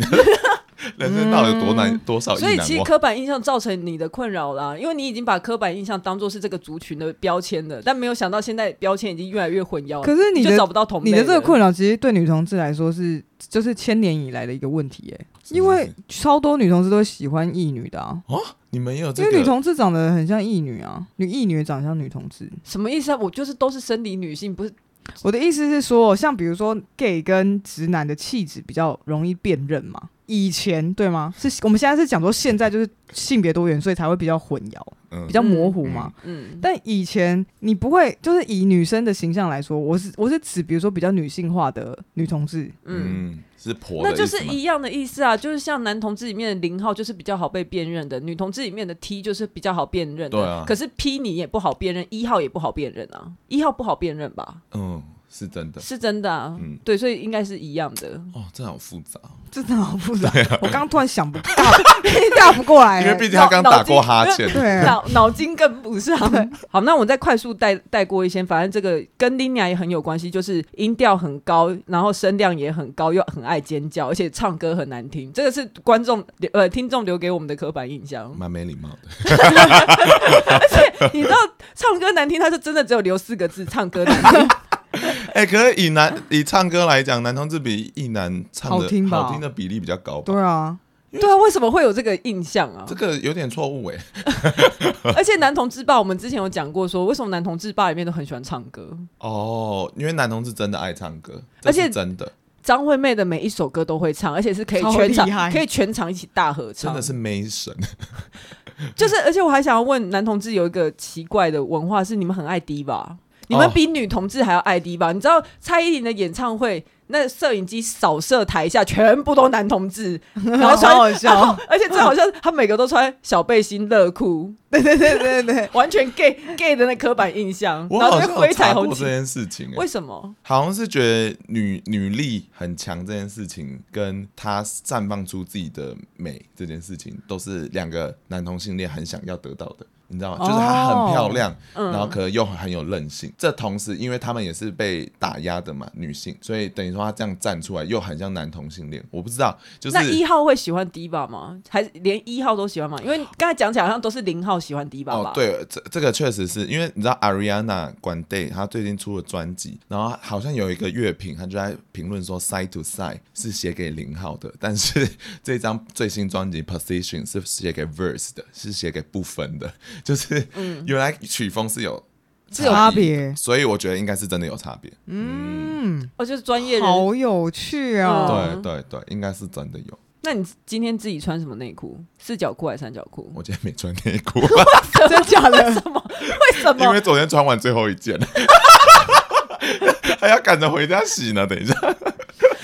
(laughs) 人生到底有多难？嗯、多少？所以其实刻板印象造成你的困扰啦，因为你已经把刻板印象当做是这个族群的标签了，但没有想到现在标签已经越来越混淆。可是你就找不到同。你的这个困扰，其实对女同志来说是就是千年以来的一个问题，哎，因为超多女同志都喜欢异女的啊。哦，你们也有这个？因为女同志长得很像异女啊，女异女长得像女同志，什么意思啊？我就是都是生理女性，不是。我的意思是说，像比如说 gay 跟直男的气质比较容易辨认嘛。以前对吗？是我们现在是讲说现在就是性别多元，所以才会比较混淆，嗯、比较模糊嘛。嗯，嗯但以前你不会，就是以女生的形象来说，我是我是指比如说比较女性化的女同志，嗯，是婆，那就是一样的意思啊。就是像男同志里面的零号就是比较好被辨认的，女同志里面的 T 就是比较好辨认的。对啊。可是 P 你也不好辨认，一号也不好辨认啊，一号不好辨认吧？嗯。是真的，是真的啊，嗯，对，所以应该是一样的。哦，这好复杂，真的好复杂。啊、我刚刚突然想不大，大不过来，因为毕竟他刚打过哈欠，对，脑脑筋跟不上。好，那我再快速带带过一些，反正这个跟 Linia 也很有关系，就是音调很高，然后声量也很高，又很爱尖叫，而且唱歌很难听。这个是观众呃听众留给我们的刻板印象，(laughs) 蛮没礼貌的。(laughs) 而且你知道唱歌难听，他是真的只有留四个字：唱歌难听。哎、欸，可是以男以唱歌来讲，男同志比异男唱的好听吧？好听的比例比较高吧。对啊，对啊，为什么会有这个印象啊？这个有点错误哎。(laughs) 而且男同志吧，我们之前有讲过说，为什么男同志吧里面都很喜欢唱歌？哦，因为男同志真的爱唱歌，而且真的张惠妹的每一首歌都会唱，而且是可以全场可以全场一起大合唱，真的是没神。就是，而且我还想要问男同志有一个奇怪的文化，是你们很爱 Diva。你们比女同志还要爱 Diva 吧？你知道蔡依林的演唱会，那摄影机扫射台下全部都男同志，(laughs) 然后超好笑，(laughs) 而且最好笑，他每个都穿小背心、热裤，对对对对对，完全 gay (laughs) gay 的那刻板印象。我好像有查过这件事情，为什么？好像是觉得女女力很强这件事情，跟她绽放出自己的美这件事情，都是两个男同性恋很想要得到的。你知道吗？就是她很漂亮，哦、然后可能又很有韧性。嗯、这同时，因为他们也是被打压的嘛，女性，所以等于说她这样站出来，又很像男同性恋。我不知道，就是那一号会喜欢 Diva 吗？还是连一号都喜欢吗？因为刚才讲起来好像都是零号喜欢 Diva 吧？哦，对，这这个确实是因为你知道 Ariana Grande 她最近出了专辑，然后好像有一个乐评，她就在评论说 Side to Side 是写给零号的，但是 (laughs) 这张最新专辑 Position 是写给 Verse 的，是写给不分的。就是，(laughs) 原来曲风是有是有差别，所以我觉得应该是真的有差别。嗯，哦，就是专业人。好有趣啊！嗯对对对，应该是真的有。那你今天自己穿什么内裤？四角裤还是三角裤？我今天没穿内裤，(laughs) 真假的？为什么？为什么？因为昨天穿完最后一件，(laughs) 还要赶着回家洗呢。等一下，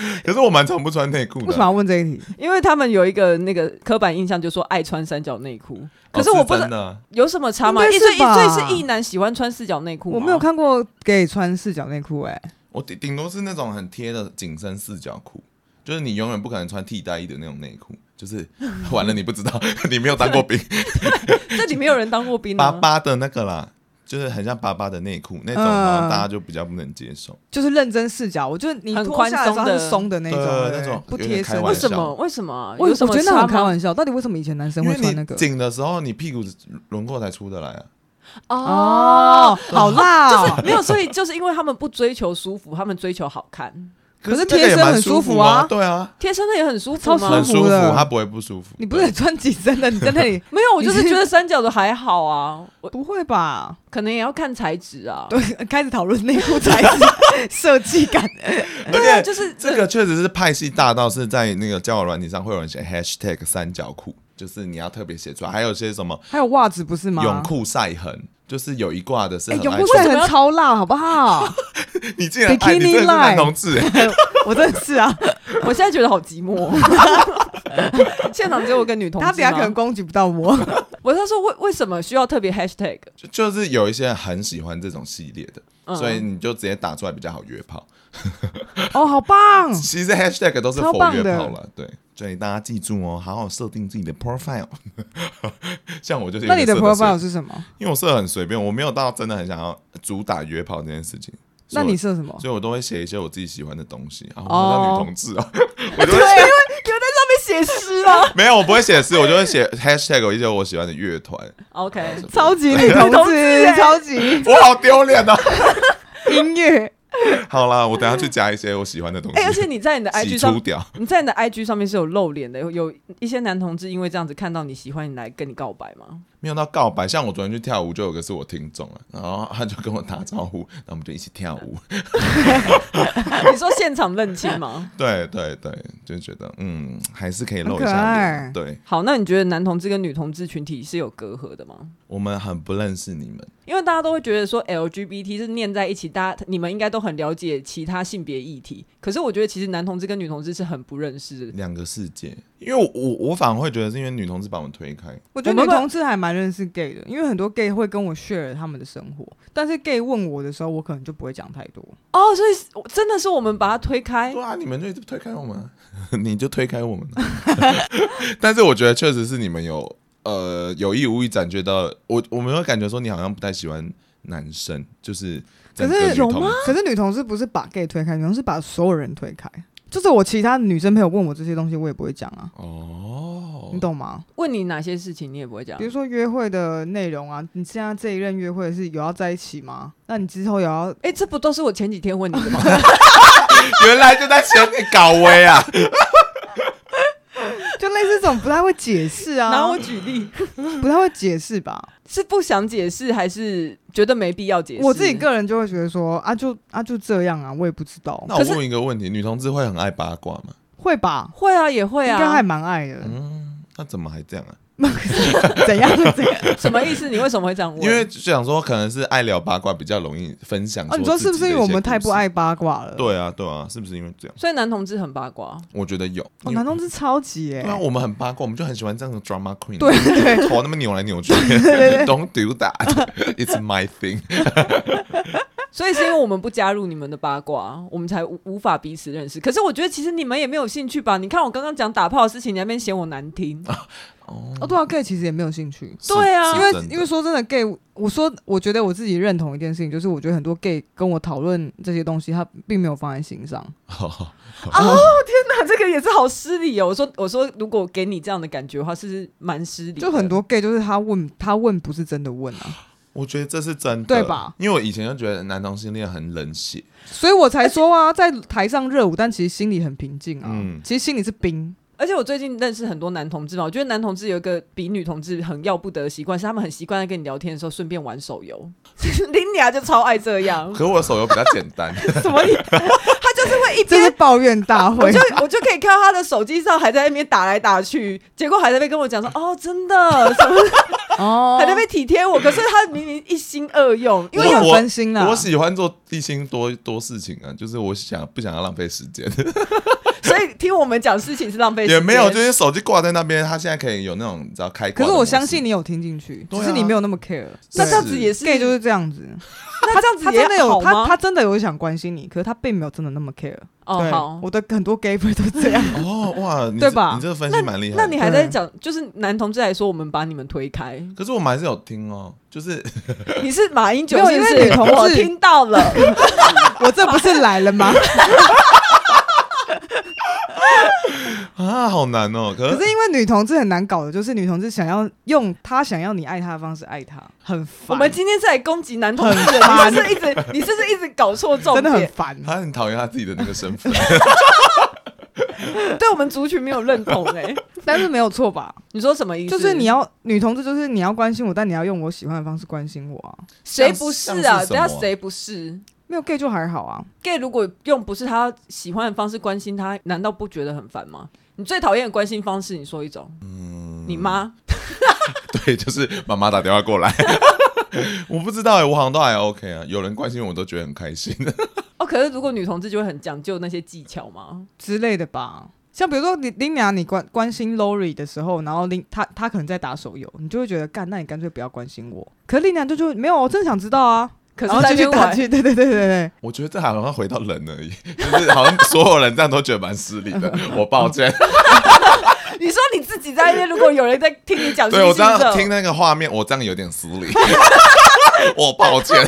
(laughs) 可是我蛮常不穿内裤的。为什么要问这一题？因为他们有一个那个刻板印象，就说爱穿三角内裤。可是哦我不知道真的有什么差吗？一岁一岁是吧所以是异男喜欢穿四角内裤？我没有看过 gay 穿四角内裤，哎，我顶顶多是那种很贴的紧身四角裤，就是你永远不可能穿替代衣的那种内裤。就是完了，你不知道，(laughs) 你没有当过兵，(laughs) 这里没有人当过兵巴吗？巴的那个啦，就是很像爸爸的内裤那种，好像大家就比较不能接受。就是认真视角，我觉得你很脱下来的时候它是松的那种，那种不贴身。为什么？为什么啊？我有什么我觉得那很开玩笑，到底为什么以前男生会穿那个？紧的时候，你屁股轮廓才出得来啊。哦，好辣就是！没有，所以就是因为他们不追求舒服，他们追求好看。可是贴身很舒舒服啊对啊，贴身的也很舒服超舒服，舒服的它不会不舒服。你不是也穿紧身的？你在那里 (laughs) 没有，我就是觉得三角的还好啊，我不会吧？可能也要看材质啊。(laughs) 对，开始讨论内裤材质 (laughs) 设计感。对啊，就是这个确实是派系大到是在那个交友软体上会有人写 hashtag 三角裤，就是你要特别写出来。还有些什么还有袜子不是吗？泳裤晒痕，就是有一挂的是哎，很爱泳裤晒痕超辣，好不好？(laughs) 你竟然爱你真的是男同志欸，(laughs) 我真的是啊，(laughs) 我现在觉得好寂寞。现场只有我跟女同他等下可能攻击不到我。我他说为为什么需要特别 hashtag？就就是有一些人很喜欢这种系列的，嗯所以你就直接打出来比较好约炮。哦，好棒！其实 hashtag 都是否约炮了，对，所以大家记住哦，好好设定自己的 profile。(laughs) 像我就是那你的 profile 是什么？因为我设得很随便，我没有到真的很想要主打约炮这件事情。那你设什么？所以我都会写一些我自己喜欢的东西啊，我哦好像女同志哦，我就会对，因为有在上面写诗啊。(laughs) 没有，我不会写诗，我就会写 hashtag 有一些我喜欢的乐团。OK，超级 (laughs) 女同同志超级我好丢脸哦。音乐。(laughs) 好啦，我等下去加一些我喜欢的东西。哎、而且你在你的 IG 上你在你的 IG 上面是有露脸的，有有一些男同志因为这样子看到你喜欢你来跟你告白吗？没有到告白。像我昨天去跳舞，就有个是我听众啊，然后他就跟我打招呼，然后我们就一起跳舞。(laughs) 你说现场认亲吗？对对对，就觉得嗯，还是可以露一下爱脸。对，好，那你觉得男同志跟女同志群体是有隔阂的吗？我们很不认识你们，因为大家都会觉得说 LGBT 是念在一起，大家你们应该都很了解其他性别议题。可是我觉得其实男同志跟女同志是很不认识的。两个世界。因为我我我反而会觉得是因为女同志把我们推开。我觉得女同志还蛮认识 gay 的，因为很多 gay 会跟我 share 他们的生活，但是 gay 问我的时候，我可能就不会讲太多。哦，所以真的是我们把他推开对。啊，你们就一直推开我们啊，(laughs) 你就推开我们啊。(laughs) 但是我觉得确实是你们有呃有意无意感觉到，我我们会感觉说你好像不太喜欢男生，就是可是有吗？可是女同事不是把 gay 推开，女同事把所有人推开。就是我其他女生朋友问我这些东西，我也不会讲啊，哦，你懂吗？问你哪些事情你也不会讲比如。说约会的内容啊，你现在这一任约会是有要在一起吗？那你之后有要哎、这不都是我前几天问你的吗？(laughs) 原来就在前面搞威啊！不太会解释啊，拿我举例，不太会解释吧？是不想解释，还是觉得没必要解释？我自己个人就会觉得说啊就啊就这样啊，我也不知道，那我问一个问题：女同志会很爱八卦吗？会吧？会啊，也会啊。应该还蛮爱的，嗯，那怎么还这样啊？(laughs) 怎样怎样？什么意思？你为什么会这样问？因为就想说，可能是爱聊八卦比较容易分享。哦，你说是不是因为我们太不爱？八卦了？对啊，对啊，是不是因为这样？所以男同志很八卦。我觉得有。哦，男同志超级哎、对啊，我们很八卦，我们就很喜欢这样的 drama queen。对对头那么扭来扭去，(laughs) Don't do that，It's my thing。(laughs) 所以是因为我们不加入你们的八卦，我们才无无法彼此认识。可是我觉得其实你们也没有兴趣吧？你看我刚刚讲打炮的事情，你那边嫌我难听。哦，对啊，gay 其实也没有兴趣，对啊因为真的因为说真的，gay，我说我觉得我自己认同一件事情，就是我觉得很多 gay 跟我讨论这些东西，他并没有放在心上。(laughs) 哦，天哪这个也是好失礼哦。我说我说，如果给你这样的感觉的话，是不是蛮失礼的？就很多 gay 就是他问他问不是真的问啊，我觉得这是真的，对吧？因为我以前就觉得男同性恋很冷血，所以我才说啊，在台上热舞，但其实心里很平静啊，嗯其实心里是冰。而且我最近认识很多男同志嘛，我觉得男同志有一个比女同志很要不得的习惯，是他们很习惯在跟你聊天的时候顺便玩手游。(laughs) 林雅就超爱这样，可我的手游比较简单。(laughs) 什么？他就是会一边抱怨大会，我就我就可以看到他的手机上还在那边打来打去，结果还在那边跟我讲说：“哦，真的什么？”哦，还在那边体贴我，可是他明明一心二用，因为要分心了。我喜欢做一心多多事情啊，就是我想不想要浪费时间。(laughs) 所以听我们讲事情是浪费时间，也没有，就是手机挂在那边，他现在可以有那种你知道开。可是我相信你有听进去，只是你没有那么 care。那这样子也是 gay 就是这样子。他这样子他真的有他他真的有想关心你，可是他并没有真的那么 care。哦，好，我的很多 gay 粉都这样。(laughs) 哦哇，(laughs) 对吧？你这个分析蛮厉害。那你还在讲，就是男同志来说，我们把你们推开。可是我们还是有听哦，就是你是马英九，因为女同志听到了，我这不是来了吗？啊，好难哦！可是，可是因为女同志很难搞的，就是女同志想要用她想要你爱她的方式爱她，很烦。我们今天是来攻击男同志，你是，是一直，你是不是一直搞错重点？真的很烦。他很讨厌他自己的那个身份，(laughs) 对我们族群没有认同哎、欸，但是没有错吧？你说什么意思？就是你要女同志，就是你要关心我，但你要用我喜欢的方式关心我啊。谁不是啊？等下谁不是？没有 gay 就还好啊，gay 如果用不是他喜欢的方式关心他，难道不觉得很烦吗？你最讨厌的关心方式，你说一种。嗯，你妈？(laughs) 对，就是妈妈打电话过来。(laughs) 我不知道哎、欸，我好像都还 OK 啊，有人关心我都觉得很开心。(laughs) 哦，可是如果女同志就会很讲究那些技巧吗之类的吧？像比如说你林娘，你关关心 Lori 的时候，然后林他他可能在打手游，你就会觉得干，那你干脆不要关心我。可是林娘就就没有，我真的想知道啊。可是再去打去，对对对对对。我觉得这好像回到人而已，就是好像所有人这样都觉得蛮失礼的。(laughs) 我抱歉。(laughs) 你说你自己在那边，如果有人在听你讲，对我这样听那个画面，我这样有点失礼。(laughs) 我抱歉。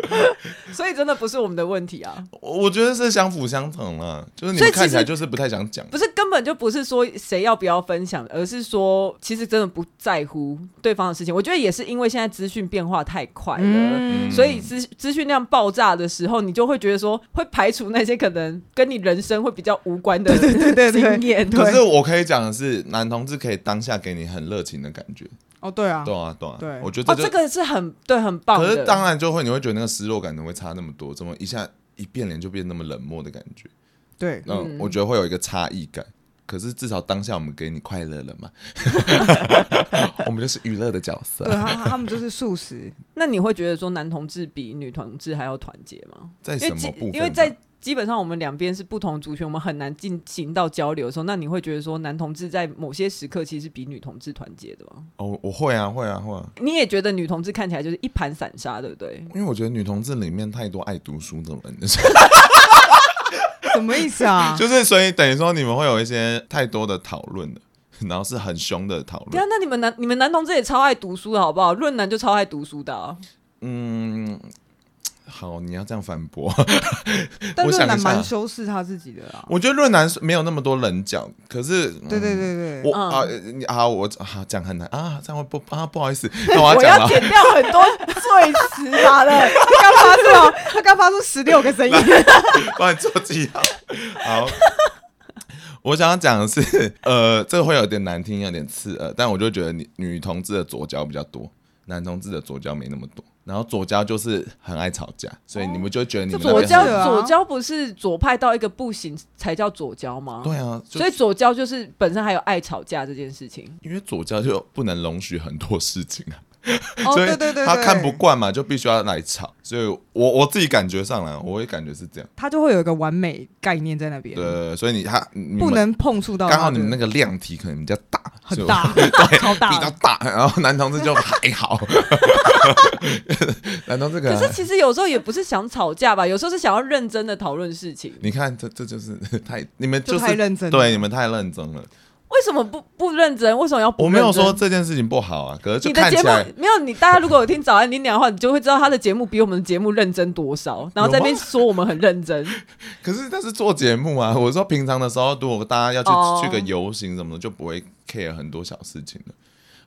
(laughs) 所以真的不是我们的问题啊，我觉得是相辅相成啊，就是你们看起来就是不太想讲，不是根本就不是说谁要不要分享，而是说其实真的不在乎对方的事情。我觉得也是因为现在资讯变化太快了，嗯、所以资资讯量爆炸的时候，你就会觉得说会排除那些可能跟你人生会比较无关的经验。可是我可以讲的是，男同志可以当下给你很热情的感觉。哦，对啊，对啊，对啊，对，我觉得这，哦，这个是很对，很棒。可是当然就会，你会觉得那个失落感怎么会差那么多？怎么一下一变脸就变那么冷漠的感觉？对，嗯，我觉得会有一个差异感。可是至少当下我们给你快乐了嘛，(laughs) (laughs) 我们就是娱乐的角色。对，他他们就是素食。(laughs) 那你会觉得说男同志比女同志还要团结吗？在什么部分？因为在基本上我们两边是不同族群，我们很难进行到交流的时候，那你会觉得说男同志在某些时刻其实是比女同志团结的吗？哦，我会啊，会啊，会啊。你也觉得女同志看起来就是一盘散沙，对不对？因为我觉得女同志里面太多爱读书的人。什么意思啊？(laughs) 就是所以等于说你们会有一些太多的讨论的，然后是很凶的讨论。对啊，那你们男你们男同志也超爱读书的好不好？论男就超爱读书的啊。嗯。好，你要这样反驳。(laughs) 但论男蛮修饰他自己的啊。我觉得论男没有那么多棱角，可是，对对对对，我啊，你啊，我啊讲很难啊，这样会不啊，不好意思，(laughs) 那我要讲我要剪掉很多碎石啥的。(laughs) 他刚发出，他刚发出十六个声音，帮你做记号。好，我想要讲的是，呃，这个会有点难听，有点刺耳，但我就觉得女女同志的左脚比较多，男同志的左交没那么多。然后左交就是很爱吵架，所以你们就觉得你们左交左交不是左派到一个不行才叫左交吗？对啊，所以左交就是本身还有爱吵架这件事情。因为左交就不能容许很多事情啊。(laughs) 哦，对对对，他看不惯嘛，就必须要来吵。所以我我自己感觉上来，我会感觉是这样。他就会有一个完美概念在那边。对，所以你他不能碰触到。刚好你们那个量体可能比较大，很大，(laughs) 超大，比较大。然后男同志就还好。(laughs) 男同志可是其实有时候也不是想吵架吧，有时候是想要认真的讨论事情。你看，这这就是太你们就太认真，对，你们太认真了。为什么不不认真？为什么要不认真？我没有说这件事情不好啊，可是就看起来你的节目没有你。大家如果有听早安你讲的话，你就会知道他的节目比我们的节目认真多少。然后在那边说我们很认真，(laughs) 可是但是做节目啊。我说平常的时候，如果大家要去、oh. 去个游行什么的，就不会 care 很多小事情了。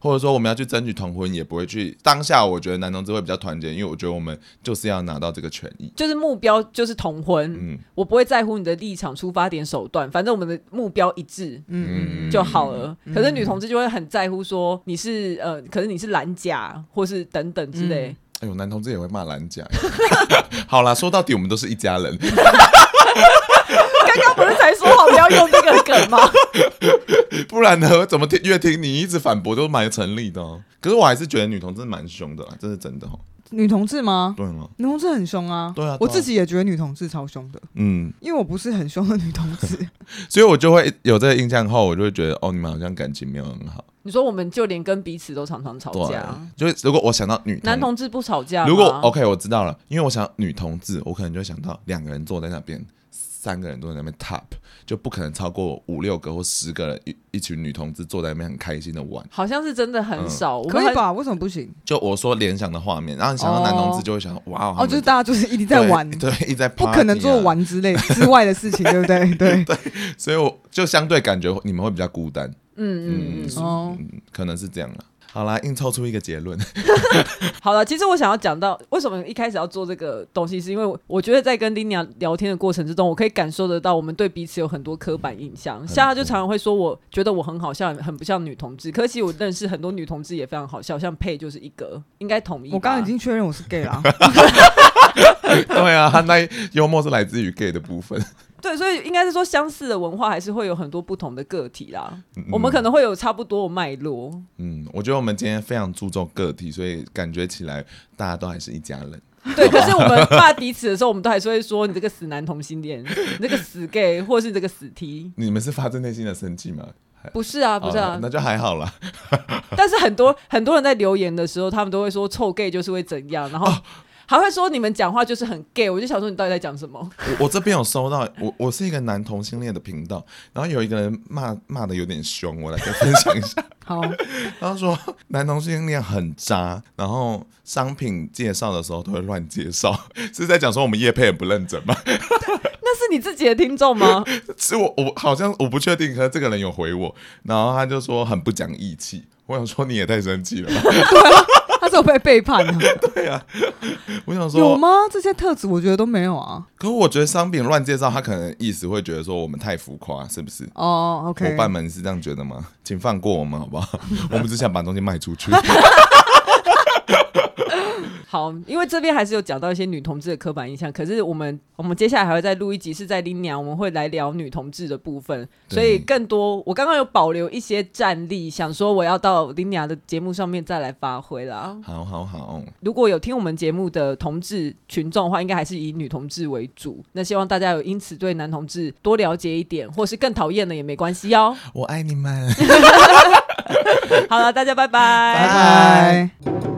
或者说我们要去争取同婚，也不会去当下。我觉得男同志会比较团结，因为我觉得我们就是要拿到这个权益，就是目标就是同婚。嗯，我不会在乎你的立场、出发点、手段，反正我们的目标一致，嗯就好了。可是女同志就会很在乎说你是呃，可是你是蓝甲或是等等之类。嗯哎呦，男同志也会骂蓝甲。(laughs) 好啦，说到底我们都是一家人。(laughs) 刚刚不是才说好不要用这个梗吗？(laughs) 不然呢？怎么听越听你一直反驳都蛮成立的哦。可是我还是觉得女同志蛮凶的啦，这是真的哦。女同志吗？对吗？女同志很凶啊。对啊，我自己也觉得女同志超凶的。嗯，因为我不是很凶的女同志，(laughs) 所以我就会有这个印象后，我就会觉得哦，你们好像感情没有很好。你说我们就连跟彼此都常常吵架，就是如果我想到女同男同志不吵架，如果 OK 我知道了，因为我想女同志，我可能就会想到两个人坐在那边，三个人都在那边 top，就不可能超过五六个或十个人一一群女同志坐在那边很开心的玩，好像是真的很少，可以吧？为什么不行？就我说联想的画面，然后你想到男同志就会想哇哦，就是大家就是一直在玩，对，(laughs) 一直在不可能做玩之类之外的事情，对不对？对 (laughs) 对，所以我就相对感觉你们会比较孤单。嗯嗯嗯哦，可能是这样了。好啦，硬凑出一个结论。(laughs) 好了，其实我想要讲到为什么一开始要做这个东西，是因为我觉得在跟 Linia 聊天的过程之中，我可以感受得到我们对彼此有很多刻板印象。像他就常常会说，我觉得我很好笑，很不像女同志。可惜我认识很多女同志也非常好笑，像佩就是一个，应该同意。我刚刚已经确认我是 gay 了。(laughs) 对啊，他那幽默是来自于 gay 的部分。对，所以应该是说，相似的文化还是会有很多不同的个体啦。嗯、我们可能会有差不多的脉络。嗯，我觉得我们今天非常注重个体，所以感觉起来大家都还是一家人。对，可是我们骂彼此的时候，我们都还是会说：“你这个死男同性恋，你这个死 gay，或是你这个死 T。(laughs) ”你们是发自内心的生气吗？不是啊，不是啊，那就还好啦。但是很多很多人在留言的时候，他们都会说：“臭 gay 就是会怎样。”然后。哦还会说你们讲话就是很 gay，我就想说你到底在讲什么？我我这边有收到，我我是一个男同性恋的频道，然后有一个人骂骂的有点凶，我来再分享一下。(laughs) 好，他说男同性恋很渣，然后商品介绍的时候都会乱介绍，是在讲说我们叶配很不认真吗？(laughs) 那是你自己的听众吗？(laughs) 是我我好像我不确定，可是这个人有回我，然后他就说很不讲义气，我想说你也太生气了吧。(laughs) 他是有被背叛的，对、啊。我想说，有吗？这些特质我觉得都没有啊。可是我觉得商品乱介绍，他可能意思会觉得说我们太浮夸，是不是？哦、oh，OK。伙伴们是这样觉得吗？请放过我们好不好？(laughs) 我们只想把东西卖出去。好，因为这边还是有讲到一些女同志的刻板印象，可是我们我们接下来还会再录一集，是在 Linia，我们会来聊女同志的部分，所以更多我刚刚有保留一些战力，想说我要到 Linia 的节目上面再来发挥啦。好好好，如果有听我们节目的同志群众的话，应该还是以女同志为主。那希望大家有因此对男同志多了解一点，或是更讨厌的也没关系哦。我爱你们。(laughs) (laughs) 好了，大家拜拜，拜拜。